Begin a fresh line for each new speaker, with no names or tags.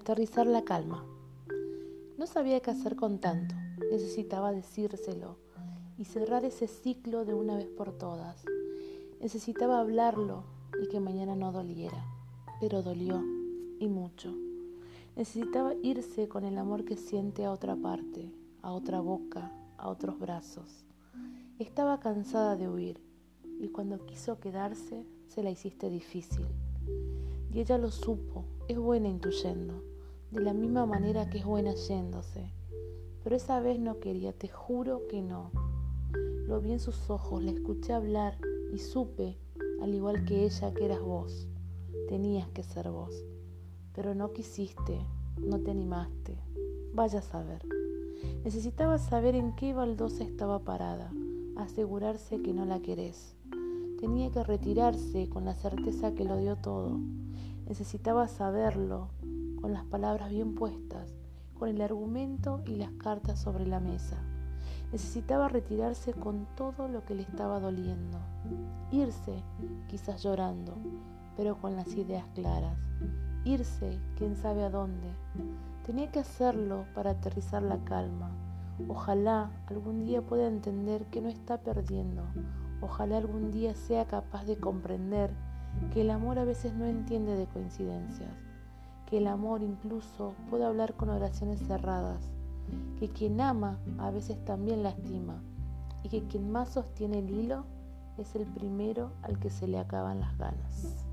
aterrizar la calma. No sabía qué hacer con tanto, necesitaba decírselo y cerrar ese ciclo de una vez por todas. Necesitaba hablarlo y que mañana no doliera, pero dolió y mucho. Necesitaba irse con el amor que siente a otra parte, a otra boca, a otros brazos. Estaba cansada de huir y cuando quiso quedarse se la hiciste difícil. Y ella lo supo, es buena intuyendo, de la misma manera que es buena yéndose. Pero esa vez no quería, te juro que no. Lo vi en sus ojos, le escuché hablar y supe, al igual que ella, que eras vos. Tenías que ser vos. Pero no quisiste, no te animaste. Vaya a saber. Necesitaba saber en qué baldosa estaba parada, asegurarse que no la querés. Tenía que retirarse con la certeza que lo dio todo. Necesitaba saberlo, con las palabras bien puestas, con el argumento y las cartas sobre la mesa. Necesitaba retirarse con todo lo que le estaba doliendo. Irse, quizás llorando, pero con las ideas claras. Irse, quién sabe a dónde. Tenía que hacerlo para aterrizar la calma. Ojalá algún día pueda entender que no está perdiendo. Ojalá algún día sea capaz de comprender que el amor a veces no entiende de coincidencias, que el amor incluso puede hablar con oraciones cerradas, que quien ama a veces también lastima y que quien más sostiene el hilo es el primero al que se le acaban las ganas.